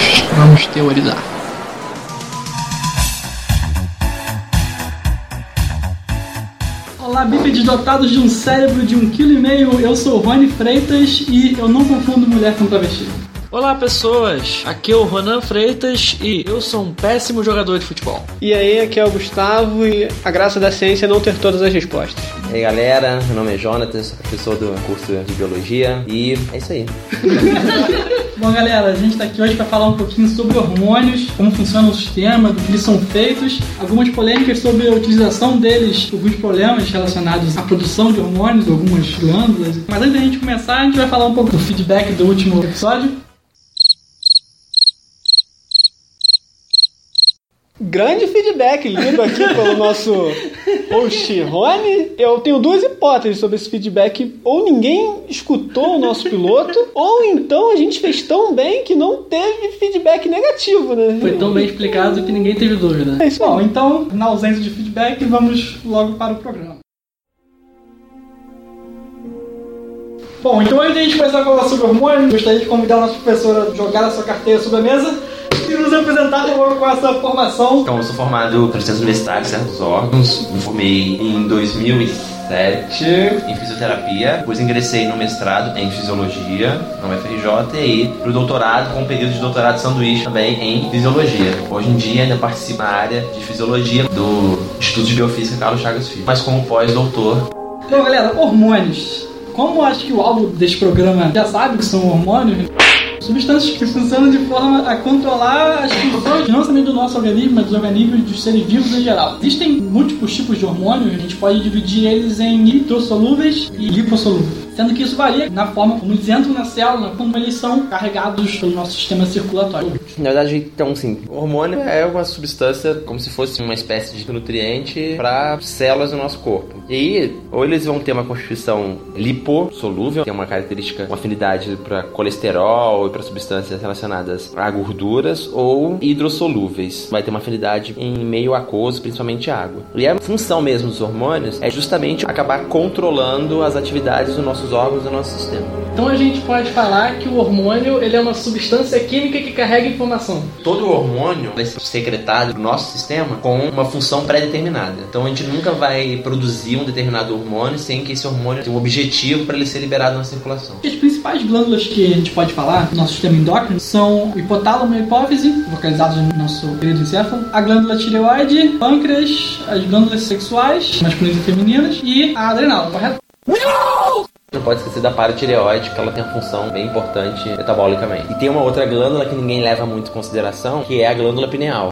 Vamos. Vamos teorizar. Olá, bípedes dotados de um cérebro de um quilo e meio. Eu sou o Rony Freitas e eu não confundo mulher com travesti. Olá pessoas, aqui é o Ronan Freitas e eu sou um péssimo jogador de futebol. E aí, aqui é o Gustavo e a graça da ciência é não ter todas as respostas. E aí galera, meu nome é Jonathan, sou professor do curso de Biologia e é isso aí. Bom, galera, a gente está aqui hoje para falar um pouquinho sobre hormônios, como funciona o sistema, do que eles são feitos, algumas polêmicas sobre a utilização deles, alguns problemas relacionados à produção de hormônios, algumas glândulas. Mas antes da gente começar, a gente vai falar um pouco do feedback do último episódio. Grande feedback lido aqui pelo nosso host Rony. Eu tenho duas hipóteses sobre esse feedback. Ou ninguém escutou o nosso piloto, ou então a gente fez tão bem que não teve feedback negativo, né? Foi tão bem explicado que ninguém teve dúvida. É isso aí. Bom, então, na ausência de feedback, vamos logo para o programa. Bom, então antes de a gente começar a falar sobre hormônios, gostaria de convidar a nossa professora a jogar a sua carteira sobre a mesa e nos apresentar com a sua formação. Então, eu sou formado por ciências universitárias, certos órgãos. Me formei em 2007 em fisioterapia. Depois ingressei no mestrado em fisiologia na UFRJ e aí pro doutorado, com um período de doutorado sanduíche também em fisiologia. Hoje em dia ainda participo na área de fisiologia do Instituto de Biofísica Carlos Chagas Filho, mas como pós-doutor Bom, galera, hormônios. Como acho que o alvo deste programa já sabe que são hormônios, substâncias que funcionam de forma a controlar as funções não somente do nosso organismo, mas dos organismos dos seres vivos em geral. Existem múltiplos tipos de hormônios, a gente pode dividir eles em hidrossolúveis e lipossolúveis. Sendo que isso varia na forma como eles entram na célula, como eles são carregados pelo nosso sistema circulatório. Na verdade, então, assim, o hormônio é uma substância como se fosse uma espécie de nutriente para células do nosso corpo. E aí, ou eles vão ter uma constituição lipossolúvel, que é uma característica, uma afinidade para colesterol e para substâncias relacionadas a gorduras, ou hidrossolúveis. Vai ter uma afinidade em meio aquoso, principalmente água. E a função mesmo dos hormônios é justamente acabar controlando as atividades dos nossos órgãos e do nosso sistema. Então a gente pode falar que o hormônio ele é uma substância química que carrega informação. Todo hormônio vai ser secretado no nosso sistema com uma função pré-determinada. Então a gente nunca vai produzir um determinado hormônio sem que esse hormônio tenha um objetivo para ele ser liberado na circulação. As principais glândulas que a gente pode falar no nosso sistema endócrino são o hipotálamo e a hipófise, localizados no nosso período encéfalo, a glândula tireoide, pâncreas, as glândulas sexuais, masculinas e femininas, e a adrenal, correto? Não pode esquecer da paratireoide, que ela tem uma função bem importante metabolicamente. E tem uma outra glândula que ninguém leva muito em consideração, que é a glândula pineal.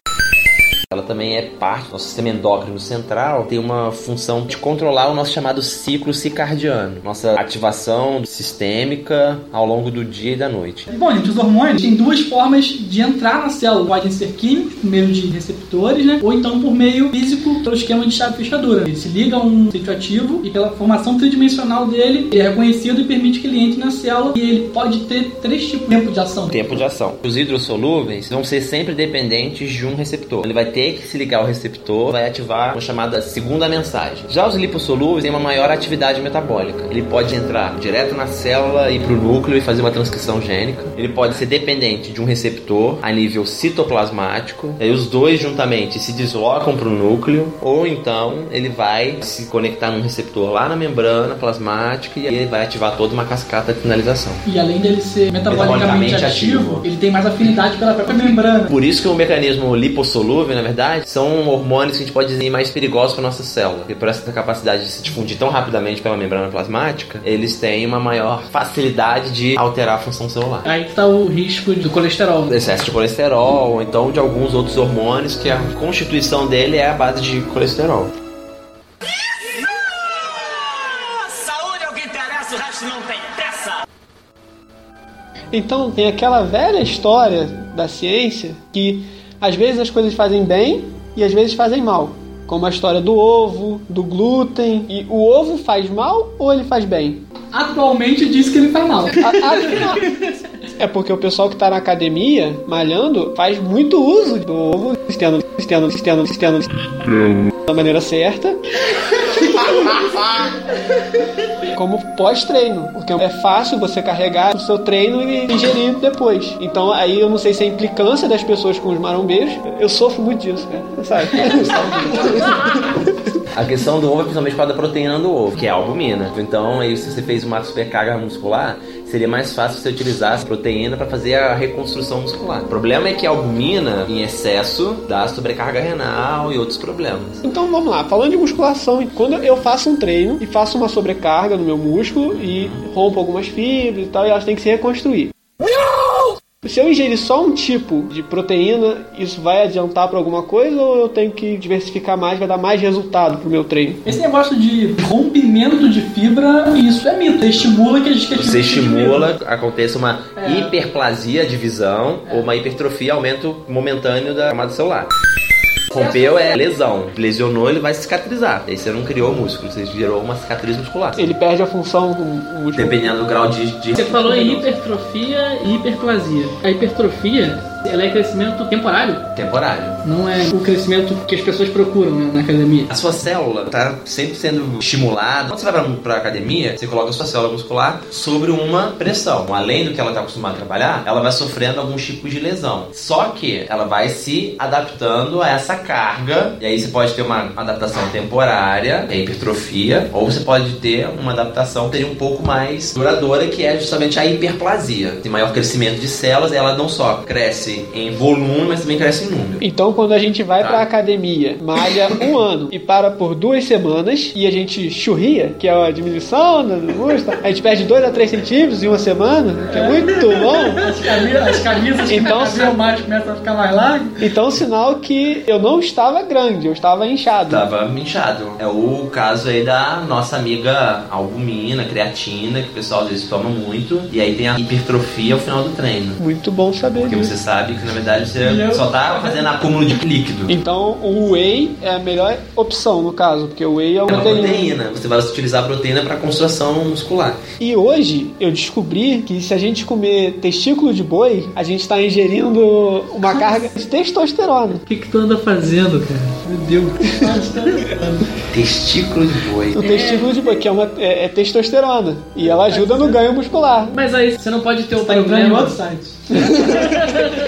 Ela também é parte do nosso sistema endócrino central, tem uma função de controlar o nosso chamado ciclo circadiano, nossa ativação sistêmica ao longo do dia e da noite. Bom, gente, os hormônios têm duas formas de entrar na célula. Podem ser químicos, por meio de receptores, né? Ou então por meio físico, pelo esquema de chave fechadura. Ele se liga a um sítio ativo e pela formação tridimensional dele, ele é reconhecido e permite que ele entre na célula e ele pode ter três tipos de tempo de ação. Tempo de ação. Os hidrossolúveis vão ser sempre dependentes de um receptor. Ele vai ter que se ligar ao receptor, vai ativar uma chamada segunda mensagem. Já os lipossolúveis têm uma maior atividade metabólica. Ele pode entrar direto na célula e para o núcleo e fazer uma transcrição gênica. Ele pode ser dependente de um receptor a nível citoplasmático. E aí os dois juntamente se deslocam para o núcleo, ou então ele vai se conectar num receptor lá na membrana plasmática e aí ele vai ativar toda uma cascata de finalização. E além dele ser metabolicamente, Metabolicamente ativo, ativo. ele tem mais afinidade pela própria membrana. Por isso que o mecanismo lipossolúvel, na verdade, são hormônios que a gente pode dizer mais perigosos para nossa célula. E por essa capacidade de se difundir tão rapidamente pela membrana plasmática, eles têm uma maior facilidade de alterar a função celular. Aí que tá o risco do colesterol. Excesso de colesterol, ou então de alguns outros hormônios que a constituição dele é a base de colesterol. Saúde é. Então tem aquela velha história da ciência que às vezes as coisas fazem bem e às vezes fazem mal. Como a história do ovo, do glúten. E o ovo faz mal ou ele faz bem? Atualmente diz que ele faz mal. A- não. É porque o pessoal que tá na academia, malhando, faz muito uso do ovo, tendo externo, externo, externo, da maneira certa. Como pós-treino, porque é fácil você carregar o seu treino e ingerir depois. Então aí eu não sei se é a implicância das pessoas com os marombeiros. Eu sofro muito disso, cara. Sabe? A questão do ovo é principalmente por causa da proteína do ovo, que é a albumina. Então, aí, se você fez uma supercarga muscular, seria mais fácil você utilizar essa proteína para fazer a reconstrução muscular. O problema é que a albumina, em excesso, dá sobrecarga renal e outros problemas. Então vamos lá, falando de musculação, quando eu faço um treino e faço uma sobrecarga no meu músculo e rompo algumas fibras e tal, e elas têm que se reconstruir. Se eu ingerir só um tipo de proteína, isso vai adiantar para alguma coisa ou eu tenho que diversificar mais, vai dar mais resultado pro meu treino? Esse negócio de rompimento de fibra, isso é mito. Você estimula que a gente Você estimula, acontece uma hiperplasia de visão ou uma hipertrofia, aumento momentâneo da camada celular. Rompeu é lesão. Lesionou, ele vai cicatrizar. Aí você não criou músculo, você gerou uma cicatriz muscular. Ele perde a função do músculo. Dependendo do grau de. de... Você falou em hipertrofia e hiperplasia. A hipertrofia, ela é crescimento temporário, Temporário. não é o crescimento que as pessoas procuram né, na academia. A sua célula tá sempre sendo estimulada. Quando você vai pra, pra academia, você coloca a sua célula muscular sobre uma pressão. Além do que ela tá acostumada a trabalhar, ela vai sofrendo algum tipo de lesão. Só que ela vai se adaptando a essa carga. E aí você pode ter uma adaptação temporária, que é a hipertrofia, ou você pode ter uma adaptação que seria um pouco mais duradoura, que é justamente a hiperplasia. Tem maior crescimento de células, ela não só cresce em volume, mas também cresce em número. Então, quando a gente vai Tá. pra academia, malha um ano e para por duas semanas e a gente churria, que é a diminuição do músculo, a gente perde 2 a 3 centímetros em uma semana, que é muito bom. As camisas, as camisas Então, que cabiam mais começam a ficar mais largas. Então, sinal que eu não estava grande, eu estava inchado. Tava inchado. É o caso aí da nossa amiga albumina, creatina, que o pessoal às vezes toma muito. E aí tem a hipertrofia ao final do treino. Muito bom saber Porque disso. você sabe que na verdade você só tá fazendo acúmulo de líquido. Então, o whey é a melhor opção no caso, porque o whey é É uma uma proteína. proteína. Você vai utilizar a proteína para construção muscular. E hoje eu descobri que se a gente comer testículo de boi, a gente está ingerindo uma carga de testosterona. O que, que tu anda fazendo, cara? Meu Deus. Testículo de boi. O testículo de boi, que é, uma, é, é testosterona. E ela ajuda no ganho muscular. Mas aí você não pode ter o Tá entrando em problema. outro site.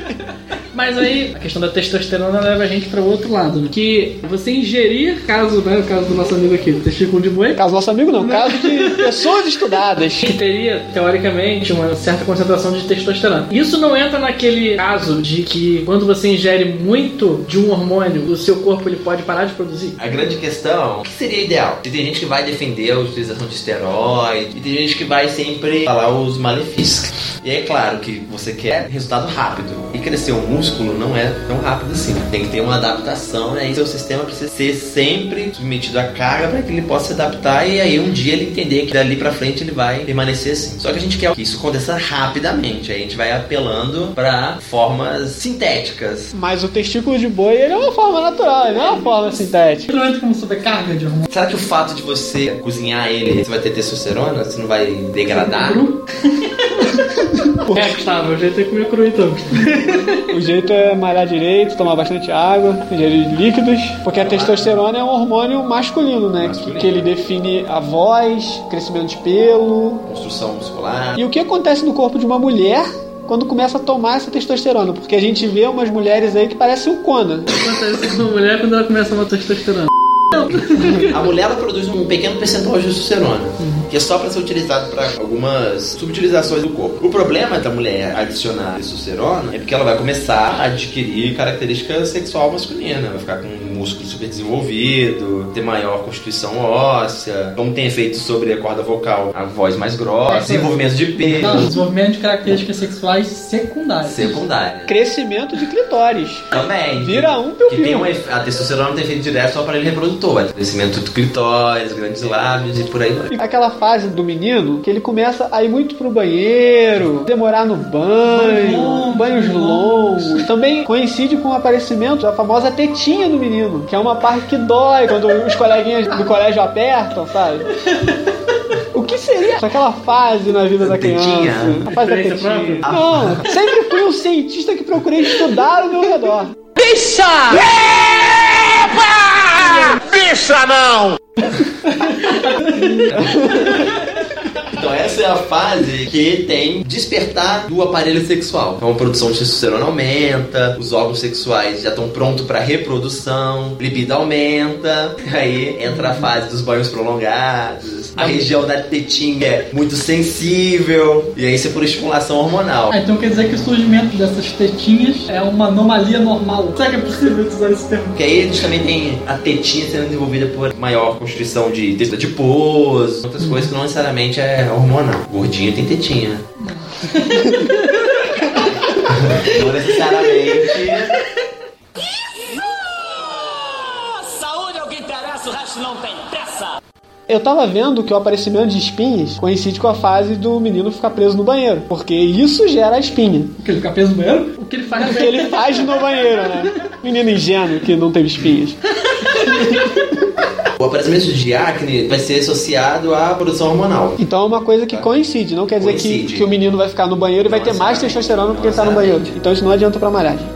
Mas aí a questão da testosterona leva a gente para o outro lado, né? Que você ingerir, caso, né, o caso do nosso amigo aqui, testículo de boi, Caso nosso amigo não, caso de pessoas estudadas. que teria, teoricamente, uma certa concentração de testosterona. Isso não entra naquele caso de que quando você ingere muito de um hormônio, o seu corpo ele pode parar de produzir. A grande questão, o que seria ideal? Tem gente que vai defender a utilização de esteroide, e tem gente que vai sempre falar os malefícios. E é claro que você quer resultado rápido. E crescer um músculo não é tão rápido assim. Tem que ter uma adaptação, né? E seu sistema precisa ser sempre submetido à carga para que ele possa se adaptar e aí um dia ele entender que dali pra frente ele vai permanecer assim. Só que a gente quer que isso aconteça rapidamente. Aí a gente vai apelando para formas sintéticas. Mas o testículo de boi ele é uma forma natural, ele não é uma forma sintética. Não entra como sobrecarga de hormônio. Será que o fato de você cozinhar ele, você vai ter testosterona? Você não vai degradar? É, Gustavo, já tenho que comer cru então. O jeito é malhar direito, tomar bastante água, ingerir líquidos, porque a testosterona é um hormônio masculino, né? Que, Masculino. que ele define a voz, crescimento de pelo. Construção muscular. E o que acontece no corpo de uma mulher quando começa a tomar essa testosterona? Porque a gente vê umas mulheres aí que parecem um Conan. Acontece com a mulher quando ela começa a tomar testosterona. A mulher ela produz um pequeno percentual de testosterona, que é só para ser utilizado para algumas subutilizações do corpo. O problema da mulher adicionar testosterona é porque ela vai começar a adquirir característica sexual masculina, vai ficar com músculo super desenvolvido, ter maior constituição óssea, como tem efeito sobre a corda vocal, a voz mais grossa, desenvolvimento de Não, pelo, desenvolvimento de características sexuais secundárias. secundária. Crescimento de clitóris. Também. Vira um Que tem um efe- a testosterona tem efeito direto só para ele reprodutor. Crescimento do clitóris, grandes lábios e por aí vai. Aquela fase do menino que ele começa a ir muito pro banheiro, demorar no banho, Banho banhos longos. longos. Também coincide com o aparecimento da famosa tetinha do menino, que é uma parte que dói quando os coleguinhas do colégio apertam, sabe? O que seria aquela fase na vida da criança? A fase da tetinha. Não, sempre fui um cientista que procurei estudar o meu redor. Bicha! Bicha não! Então essa é a fase que tem despertar do aparelho sexual. Então a produção de testosterona aumenta, os órgãos sexuais já estão prontos para reprodução, libido aumenta, aí entra a fase dos banhos prolongados, a região da tetinha é muito sensível, e aí isso é por estimulação hormonal. Ah, então quer dizer que o surgimento dessas tetinhas é uma anomalia normal. Será que é possível usar esse termo? Porque aí a gente também tem a tetinha sendo desenvolvida por maior constituição de tecido adiposo, outras coisas que não necessariamente é hormonal. Gordinho tem tetinha. não necessariamente. Saúde é o que interessa, o resto não tem pressa. Eu tava vendo que o aparecimento de espinhas coincide com a fase do menino ficar preso no banheiro. Porque isso gera a espinha. O que? Ele fica preso no banheiro? O que ele faz O que ele faz no banheiro, né? Menino ingênuo que não teve espinhas. O aparecimento de acne vai ser associado à produção hormonal. Então é uma coisa que coincide. Não quer dizer que, Coincide. que o menino vai ficar no banheiro e vai ter mais testosterona porque Não ele tá no banheiro. Então isso não adianta pra malhar, gente.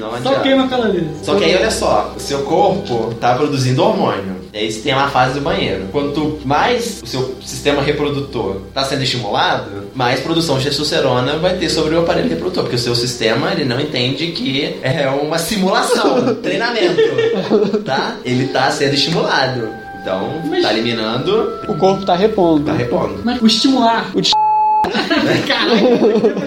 Não Só adianta. queima calorias. Só que aí olha só, o seu corpo tá produzindo hormônio. E aí você tem uma fase do banheiro. Quanto mais o seu sistema reprodutor tá sendo estimulado, mais produção de testosterona vai ter sobre o aparelho reprodutor. Porque o seu sistema, ele não entende que é uma simulação, treinamento, tá? Ele tá sendo estimulado. Então, Mas- tá eliminando, O corpo tá repondo. tá repondo. Mas o estimular. O de-.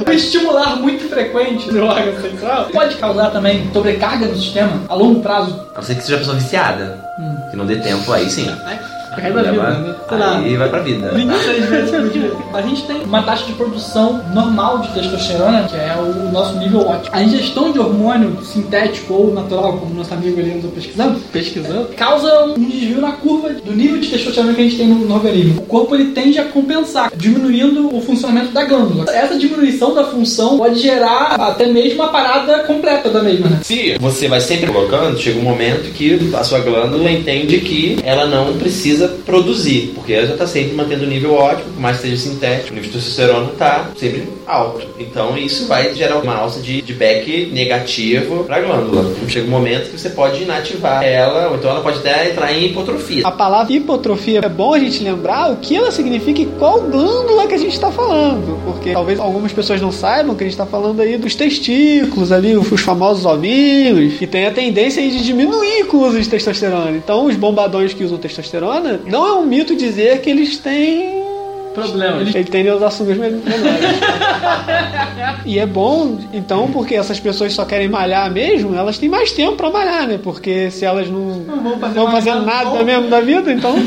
O estimular muito frequente no órgão sexual pode causar também sobrecarga no sistema a longo prazo. A não ser que seja uma pessoa viciada. Que não dê tempo, aí sim. Cai da vida, né? Sei lá. aí vai pra vida. 26 vezes por dia. A gente tem uma taxa de produção normal de testosterona, que é o nosso nível ótimo. A ingestão de hormônio sintético ou natural, como nosso amigo ali andou pesquisando, pesquisando, causa um desvio na curva do nível de testosterona que a gente tem no, no organismo. O corpo ele tende a compensar, diminuindo o funcionamento da glândula. Essa diminuição da função pode gerar até mesmo a parada completa da mesma, né? Se você vai sempre colocando, chega um momento que a sua glândula entende que ela não precisa produzir, porque ela já está sempre mantendo o nível ótimo, por mais que seja sintético, o nível de testosterona está sempre alto. Então isso vai gerar uma alça de feedback negativo para a glândula. Chega um momento que você pode inativar ela, ou então ela pode até entrar em hipotrofia. A palavra hipotrofia é bom a gente lembrar o que ela significa e qual glândula que a gente está falando. Porque talvez algumas pessoas não saibam que a gente está falando aí dos testículos ali, os famosos ovinhos, que tem a tendência de diminuir com o uso de testosterona. Então os bombadões que usam testosterona, não é um mito dizer que eles têm Problema. Ele tende aos açúcares men- menores. e é bom, então, porque essas pessoas só querem malhar mesmo, elas têm mais tempo pra malhar, né? Porque se elas não, Não vão fazer mais fazendo nada, não. mesmo da vida, então.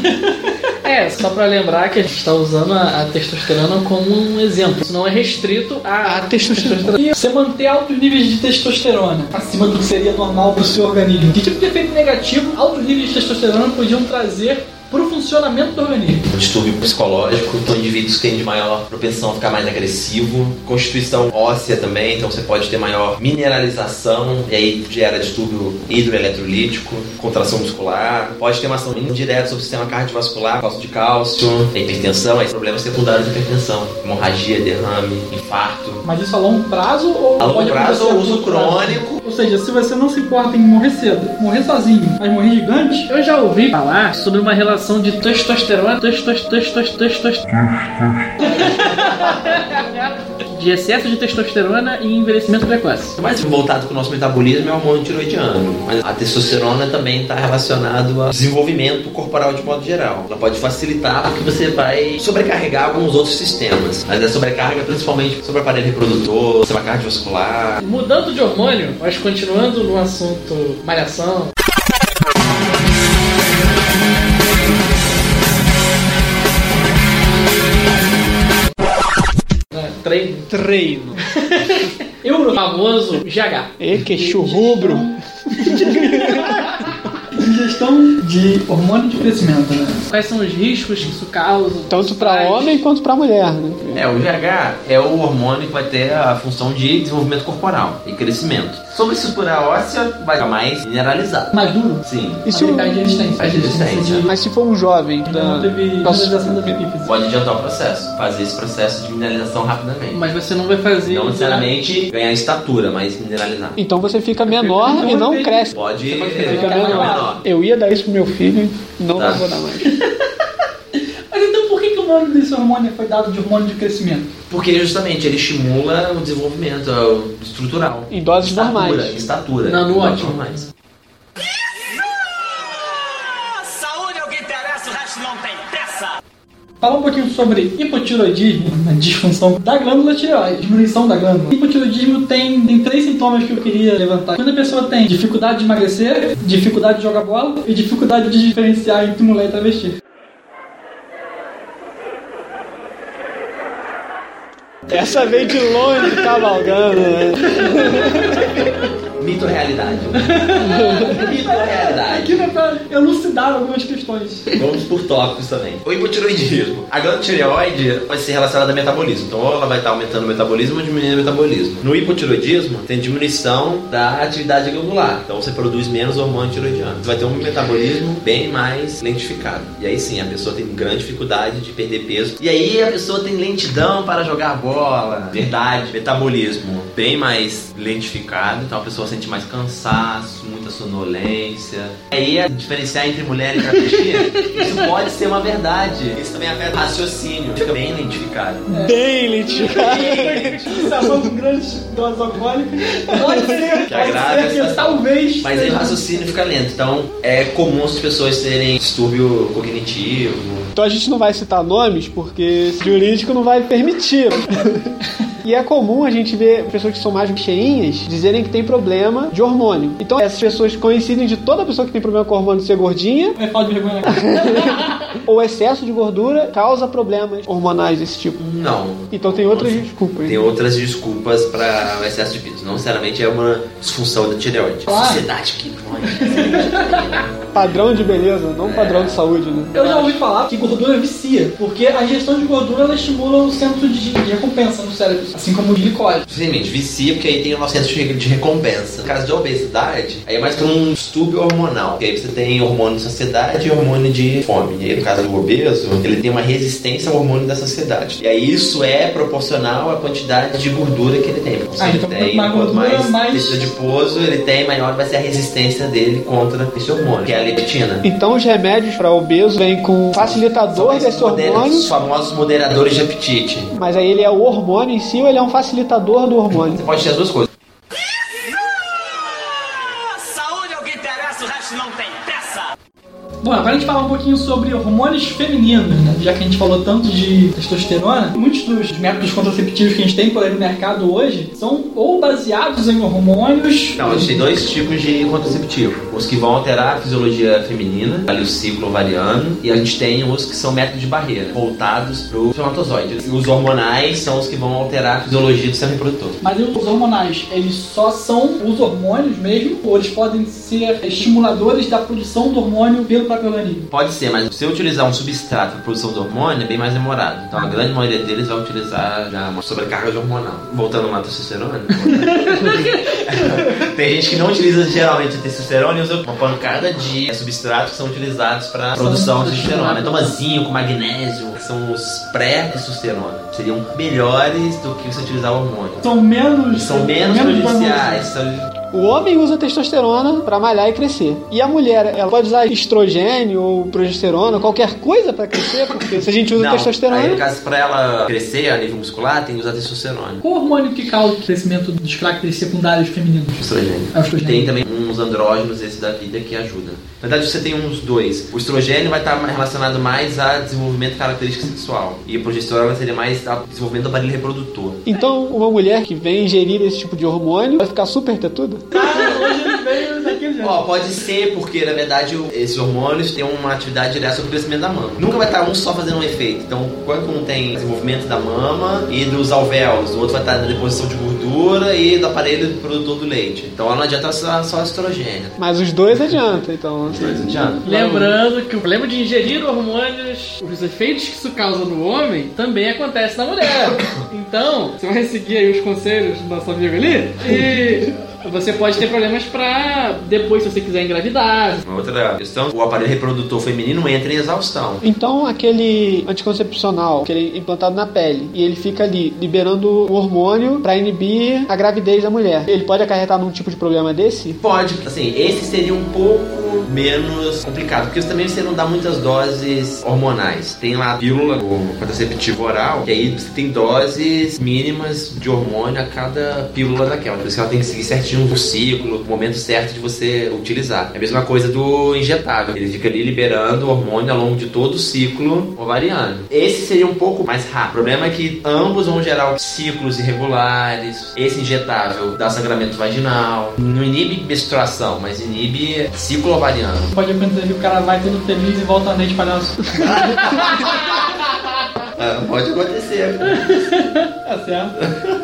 É, só pra lembrar que a gente tá usando a, a testosterona como um exemplo. Isso não é restrito à A testosterona. E você manter altos níveis de testosterona acima do que seria normal para o seu organismo. Que tipo de efeito negativo altos níveis de testosterona podiam trazer para o funcionamento do organismo? Um distúrbio psicológico, então indivíduos que têm de maior propensão a ficar mais agressivo, constituição óssea também, então você pode ter maior mineralização, e aí gera distúrbio hidroeletrolítico, contração muscular, pode ter uma ação indireta sobre o sistema cardiovascular, falta de cálcio, hipertensão, aí problemas secundários de hipertensão, hemorragia, derrame, infarto. Mas isso a longo prazo ou A longo prazo ou uso prazo? crônico. Ou seja, se você não se importa em morrer cedo, morrer sozinho, mas morrer gigante, Eu já ouvi falar sobre uma relação de testosterona, testos, testos, testos, de excesso de testosterona e envelhecimento precoce. O mais voltado para o nosso metabolismo é o hormônio tiroidiano, mas a testosterona também está relacionado ao desenvolvimento corporal de modo geral. Ela pode facilitar porque você vai sobrecarregar alguns outros sistemas, mas a sobrecarga principalmente sobre o aparelho reprodutor, sistema cardiovascular. Mudando de hormônio, mas continuando no assunto malhação. Treino. Treino. euro Famoso GH. E que churrubro. ingestão de hormônio de crescimento, né? Quais são os riscos que isso causa? Tanto pra Faz? homem quanto pra mulher, né? É, o GH é o hormônio que vai ter a função de desenvolvimento corporal e crescimento. Sobre a estrutura óssea, vai ficar mais mineralizado. Mais duro. Sim. E Mas se ele o- perde resistência. Perde resistência. Mas se for um jovem Ainda não da. teve mineralização da epífise. Pode adiantar o processo, fazer esse processo de mineralização rapidamente. Mas você não vai fazer. Não necessariamente ganhar estatura, mas mineralizar. Então você fica menor Então e não cresce. Pode pode ficar ficar menor. Eu ia dar isso pro meu filho, não Tá. vou dar mais. Mas então por que, que o nome desse hormônio foi dado de hormônio de crescimento? Porque justamente ele estimula o desenvolvimento é, estrutural. Em doses Estatura, normais. em estatura. Não, no ótimo. normais. Ah, saúde é o que interessa, o resto não tem peça. Falar um pouquinho sobre hipotiroidismo, a disfunção da glândula tireoide, diminuição da glândula. Hipotiroidismo tem, tem três sintomas que eu queria levantar. Quando a pessoa tem dificuldade de emagrecer, dificuldade de jogar bola e dificuldade de diferenciar entre mulher e travesti. Essa veio de longe cavalgando, né? Mito ou realidade? Mito ou realidade? Aqui é pra elucidar algumas questões. Vamos por tópicos também. O hipotiroidismo. A glândula tireoide vai ser relacionada ao metabolismo. Então, ou ela vai estar aumentando o metabolismo ou diminuindo o metabolismo. No hipotiroidismo, tem diminuição da atividade glandular. Então, você produz menos hormônio tiroidiano. Você vai ter um metabolismo bem mais lentificado. E aí sim, a pessoa tem grande dificuldade de perder peso. E aí, a pessoa tem lentidão para jogar bola. Verdade. Metabolismo bem mais lentificado. Então, a pessoa sente mais cansaço, muita sonolência. Aí, a diferenciar entre mulher e travesti, isso pode ser uma verdade. Isso também afeta o raciocínio. Fica bem lentificado. Bem lentificado. Usando grandes doses alcoólicas. Pode ser, Que agrada essa- talvez. Mas aí o raciocínio fica lento. Então, é comum as pessoas terem distúrbio cognitivo. Então a gente não vai citar nomes porque jurídico não vai permitir. E é comum a gente ver pessoas que são mais cheinhas dizerem que tem problema de hormônio. Então essas pessoas coincidem de toda pessoa que tem problema com hormônio ser gordinha Vai falar de vergonha na cara. ou excesso de gordura causa problemas hormonais desse tipo. Não. Então tem outras desculpas. Tem outras desculpas para o excesso de peso. Não necessariamente é uma disfunção da tireoide. Claro. Sociedade que. Padrão de beleza, não padrão de saúde, né? Eu já ouvi falar que gordura vicia, porque a ingestão de gordura ela estimula o centro de recompensa no cérebro, assim como o glicose. Simplesmente, vicia, porque aí tem o nosso centro de recompensa. No caso de obesidade, aí é mais que um distúrbio hormonal. Porque aí você tem hormônio de saciedade e hormônio de fome. E aí, no caso do obeso, ele tem uma resistência ao hormônio da saciedade. E aí isso é proporcional à quantidade de gordura que ele tem. Então, se Ah, ele então, tem, quanto mais mais, tecido adiposo ele tem, maior vai ser a resistência dele contra esse hormônio, que é a leptina. Então os remédios para obeso vêm com facilitador desse hormônio, Os famosos moderadores de apetite. mas aí ele é o hormônio em si ele é um facilitador do hormônio? Você pode ter as duas coisas. Ah, saúde é o que interessa, o resto não tem peça. Bom, agora a gente fala um pouquinho sobre hormônios femininos, né? Já que a gente falou tanto de testosterona, muitos dos métodos contraceptivos que a gente tem por aí no mercado hoje são ou baseados em hormônios. Não, a gente tem dois tipos de contraceptivo. Os que vão alterar a fisiologia feminina, ali o ciclo ovariano, e a gente tem os que são métodos de barreira, voltados para o espermatozoide. E os hormonais são os que vão alterar a fisiologia do sistema reprodutor. Mas os hormonais, eles só são os hormônios mesmo, ou eles podem ser estimuladores da produção do hormônio pelo Pode ser, mas se você utilizar um substrato para produção do hormônio, é bem mais demorado. Então a grande maioria deles vai utilizar já uma sobrecarga de hormonal. Voltando lá à testosterona. Tem gente que não utiliza geralmente a testosterona e usa uma pancada de substratos que são utilizados para produção de testosterona. Então, zinco, magnésio, que são os pré-testosterona. Seriam melhores do que você utilizar o hormônio. São menos. São menos prejudiciais. O homem usa testosterona para malhar e crescer. E a mulher, ela pode usar estrogênio ou progesterona, qualquer coisa para crescer, porque se a gente usa Não, aí no testosterona, caso, para ela crescer a nível muscular, tem que usar testosterona. Qual hormônio que causa o crescimento dos caracteres secundários femininos? Estrogênio. É o estrogênio. Tem também uns andrógenos esse da vida que ajudam. Na verdade, você tem uns dois. O estrogênio vai estar relacionado mais a desenvolvimento de característica sexual. E a progesterona seria mais a desenvolvimento do aparelho reprodutor. então uma mulher que vem ingerir esse tipo de hormônio vai ficar super tetuda? Cara, hoje já. Ó, pode ser porque, na verdade, esses hormônios têm uma atividade direta sobre o crescimento da mama. Nunca vai estar um só fazendo um efeito. Então, quando um tem desenvolvimento da mama e dos alvéolos, o outro vai estar na deposição de gordura e do aparelho produtor do leite. Então, não adianta só, só estrogênio. Mas os dois adianta, então. assim. Não adianta. Lembrando que o problema de ingerir hormônios, os efeitos que isso causa no homem, também acontece na mulher. Então, você vai seguir aí os conselhos do nosso amigo ali e você pode ter problemas pra depois, se você quiser engravidar. Uma outra questão, o aparelho reprodutor feminino entra em exaustão. Então, aquele anticoncepcional que ele é implantado na pele e ele fica ali liberando o hormônio pra inibir a gravidez da mulher, ele pode acarretar num tipo de problema desse? Pode, assim, esse seria um pouco menos complicado, porque também você não dá muitas doses hormonais. Tem lá a pílula, o contraceptivo oral, que aí você tem doses mínimas de hormônio a cada pílula daquela. Por isso que ela tem que seguir certinho o ciclo, o momento certo de você utilizar. É a mesma coisa do injetável. Ele fica ali liberando o hormônio ao longo de todo o ciclo ovariano. Esse seria um pouco mais rápido. O problema é que ambos vão gerar ciclos irregulares. Esse injetável dá sangramento vaginal. Não inibe menstruação, mas inibe ciclo ovariano. Pode acontecer que o cara vai todo feliz e volta a noite palhaço. Ah, pode acontecer. Tá certo.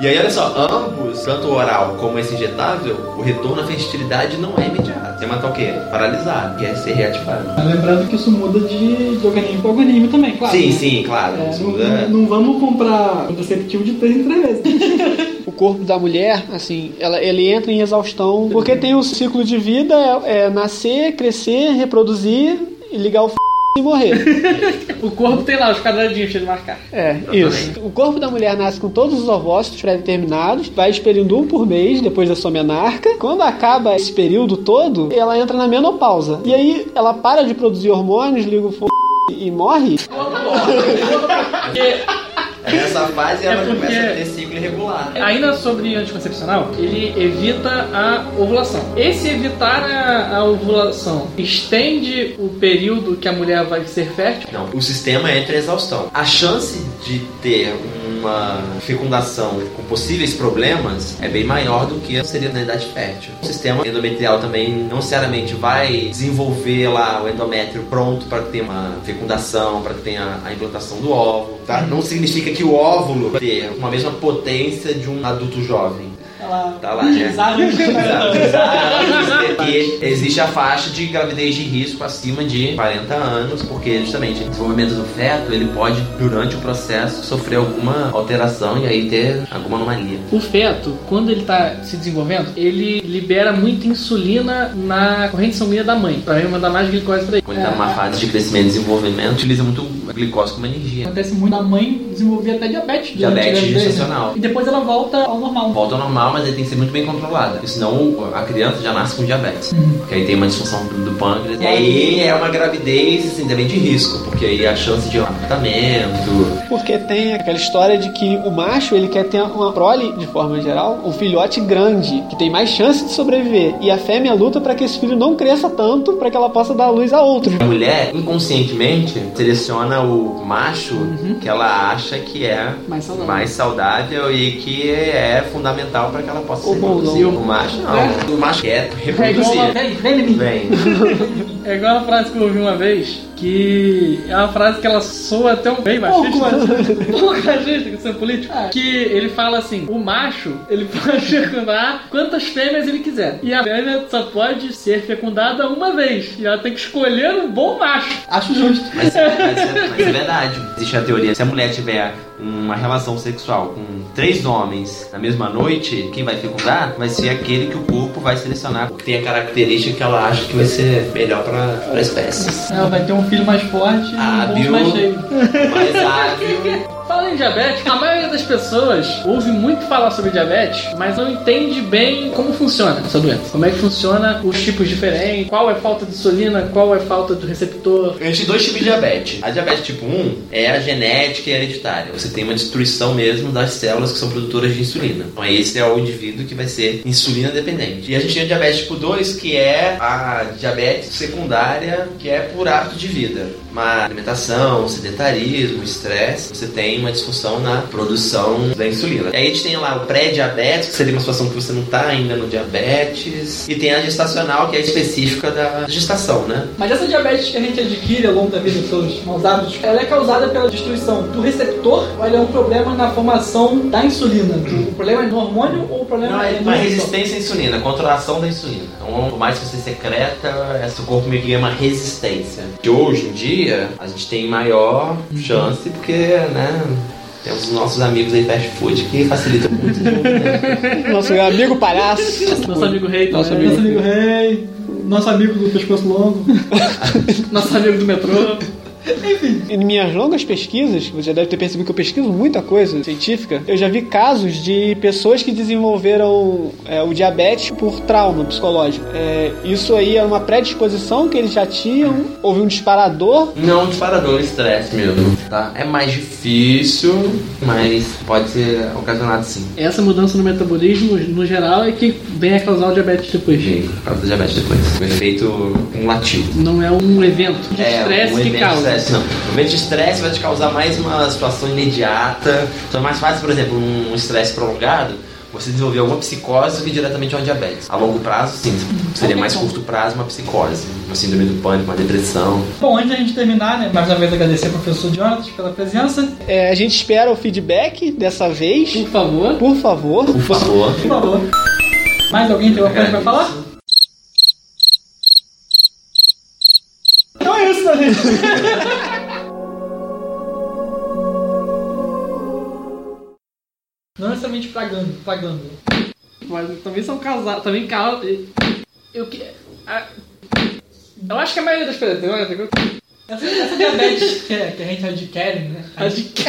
E aí, olha só, ambos, tanto o oral como esse injetável, o retorno à fertilidade não é imediato. Você matar o quê? Paralisado, que é ser reativado. Mas Lembrando que isso muda de, de organismo para organismo também, claro. Sim, sim, claro. É, Isso não, muda. não- não vamos comprar contraceptivo de três em três vezes. O corpo da mulher, assim, ela, ele entra em exaustão porque tem o ciclo de vida é, é nascer, crescer, reproduzir e ligar o f... e morrer. O corpo tem lá os quadradinhos pra ele marcar. É, isso. O corpo da mulher nasce com todos os ovócitos pré-determinados, vai expelindo um por mês depois da sua menarca. Quando acaba esse período todo, ela entra na menopausa. E aí ela para de produzir hormônios, liga o f... e morre. Porque Nessa fase É ela porque- começa a ter ciclo irregular. Ainda sobre anticoncepcional, ele evita a ovulação. Esse evitar a, a ovulação estende o período que a mulher vai ser fértil? Não, o sistema entra em exaustão. A chance de ter uma fecundação com possíveis problemas é bem maior do que seria na idade fértil. O sistema endometrial também não necessariamente vai desenvolver lá o endométrio pronto para ter uma fecundação, para que tenha a implantação do óvulo, tá? Não significa que o óvulo vai ter uma mesma potência de um adulto jovem. Tá lá. Tá lá, né? E existe a faixa de gravidez de risco acima de 40 anos, porque justamente o desenvolvimento do feto ele pode, durante o processo, sofrer alguma alteração e aí ter alguma anomalia. O feto, quando ele está se desenvolvendo, ele libera muita insulina na corrente sanguínea da mãe, para mandar mais glicose para ele. Quando ele está numa fase de crescimento e desenvolvimento, utiliza muito a glicose como energia. Acontece muito a mãe desenvolver até diabetes. Diabetes né? gestacional. E depois ela volta ao normal. Volta ao normal, mas ele tem que ser muito bem controlada, porque senão a criança já nasce com diabetes. Porque aí tem uma disfunção do pâncreas. E aí é uma gravidez assim, também de risco, porque aí a chance de abortamento, Porque tem aquela história de que o macho ele quer ter uma prole, de forma geral, um filhote grande, que tem mais chance de sobreviver. E a fêmea luta para que esse filho não cresça tanto para que ela possa dar luz a outros. A mulher, inconscientemente, seleciona o macho que ela acha que é Mais saudável. mais saudável e que é fundamental para que ela possa Ou se bom, reproduzir. não. O macho não. O macho quer É reproduzir. uma- Vem, vem em mim. Vem. É igual a frase que eu ouvi uma vez, que é uma frase que ela soa até um bem machista. Pouco, machista, que você é político. É. Que ele fala assim, o macho, ele pode fecundar quantas fêmeas ele quiser. E a fêmea só pode ser fecundada uma vez. E ela tem que escolher um bom macho. Acho justo. Mas, mas é, mas é verdade. Existe a teoria: se a mulher tiver uma relação sexual com três homens na mesma noite, quem vai fecundar vai ser aquele que o corpo vai selecionar, que tem a característica que ela acha que vai ser melhor para a espécie. Ela vai ter um filho mais forte e um mais cheio. mais hábil. Falando em diabetes, a maioria das pessoas ouve muito falar sobre diabetes, mas não entende bem como funciona essa doença. Como é que funciona os tipos diferentes, qual é falta de insulina, qual é falta do receptor. A gente tem dois tipos de diabetes. A diabetes tipo 1 é a genética e hereditária. Você tem uma destruição mesmo das células que são produtoras de insulina. Então esse é o indivíduo que vai ser insulina dependente. E a gente tem a diabetes tipo 2, que é a diabetes secundária, que é por hábito de vida. Má alimentação, sedentarismo, estresse. Você tem uma disfunção na produção da insulina. E aí a gente tem lá o pré-diabetes, que seria uma situação que você não está ainda no diabetes, e tem a gestacional, que é específica da gestação, né? Mas essa diabetes que a gente adquire ao longo da vida pelos maus hábitos, ela é causada pela destruição do receptor ou ela é um problema na formação da insulina? O problema é no hormônio ou o problema Não, é é no resistência à insulina, a controlação da insulina. Então, por mais que você secreta, esse corpo meio que ganha uma resistência. Que hoje em dia, a gente tem maior chance, porque, né, temos os nossos amigos aí fast food que facilitam muito o desenvolvimento. Nosso amigo palhaço. Nosso amigo rei Nosso também. Nosso amigo rei, nosso amigo do pescoço longo. Nosso amigo do metrô. Em minhas longas pesquisas, você já deve ter percebido que eu pesquiso muita coisa científica, eu já vi casos de pessoas que desenvolveram é, o diabetes por trauma psicológico. É, isso aí é uma predisposição que eles já tinham, houve um disparador. Não disparador, estresse mesmo, tá? É mais difícil, mas pode ser ocasionado sim. Essa mudança no metabolismo, no geral, é que vem a causar o diabetes depois. Por causa do diabetes depois. O efeito cumulativo. Não é um evento de estresse um que causa. Estresse, não. O evento de estresse vai te causar mais uma situação imediata. Então é mais fácil, por exemplo, um estresse prolongado, você desenvolver alguma psicose do que diretamente uma diabetes. A longo prazo, sim. Seria mais curto prazo uma psicose. Uma síndrome do pânico, uma depressão. Bom, antes da gente terminar, né, mais uma vez agradecer ao professor Jonas pela presença. É, a gente espera o feedback dessa vez. Por favor. Por favor. Por favor. Por favor. Mais alguém tem alguma coisa pra falar? É isso, né, gente? Não necessariamente pagando, pagando. Mas também são casados. Também causam. Eu que. a- Eu acho que a maioria das pessoas. Essa, essa diabetes que, é- que a gente adquire, né? Adquire.